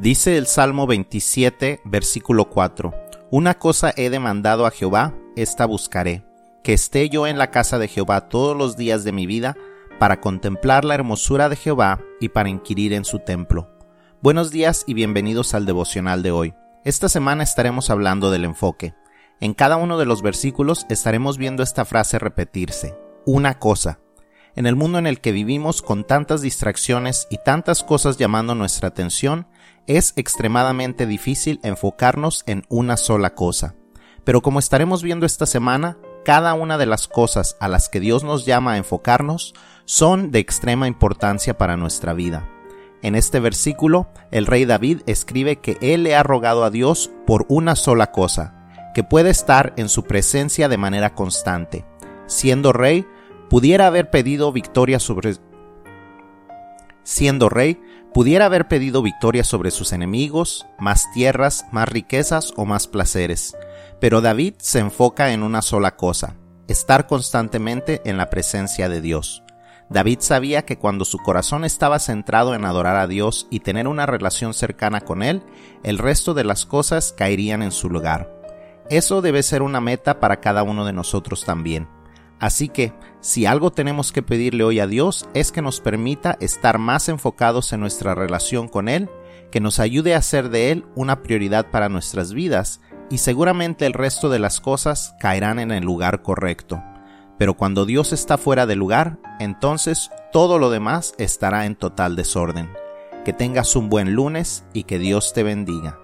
Dice el Salmo 27, versículo 4, Una cosa he demandado a Jehová, esta buscaré, que esté yo en la casa de Jehová todos los días de mi vida, para contemplar la hermosura de Jehová y para inquirir en su templo. Buenos días y bienvenidos al devocional de hoy. Esta semana estaremos hablando del enfoque. En cada uno de los versículos estaremos viendo esta frase repetirse, una cosa. En el mundo en el que vivimos con tantas distracciones y tantas cosas llamando nuestra atención, es extremadamente difícil enfocarnos en una sola cosa. Pero como estaremos viendo esta semana, cada una de las cosas a las que Dios nos llama a enfocarnos son de extrema importancia para nuestra vida. En este versículo, el rey David escribe que él le ha rogado a Dios por una sola cosa, que puede estar en su presencia de manera constante. Siendo rey, pudiera haber pedido victoria sobre siendo rey, pudiera haber pedido victoria sobre sus enemigos, más tierras, más riquezas o más placeres. Pero David se enfoca en una sola cosa, estar constantemente en la presencia de Dios. David sabía que cuando su corazón estaba centrado en adorar a Dios y tener una relación cercana con Él, el resto de las cosas caerían en su lugar. Eso debe ser una meta para cada uno de nosotros también. Así que, si algo tenemos que pedirle hoy a Dios es que nos permita estar más enfocados en nuestra relación con Él, que nos ayude a hacer de Él una prioridad para nuestras vidas, y seguramente el resto de las cosas caerán en el lugar correcto. Pero cuando Dios está fuera de lugar, entonces todo lo demás estará en total desorden. Que tengas un buen lunes y que Dios te bendiga.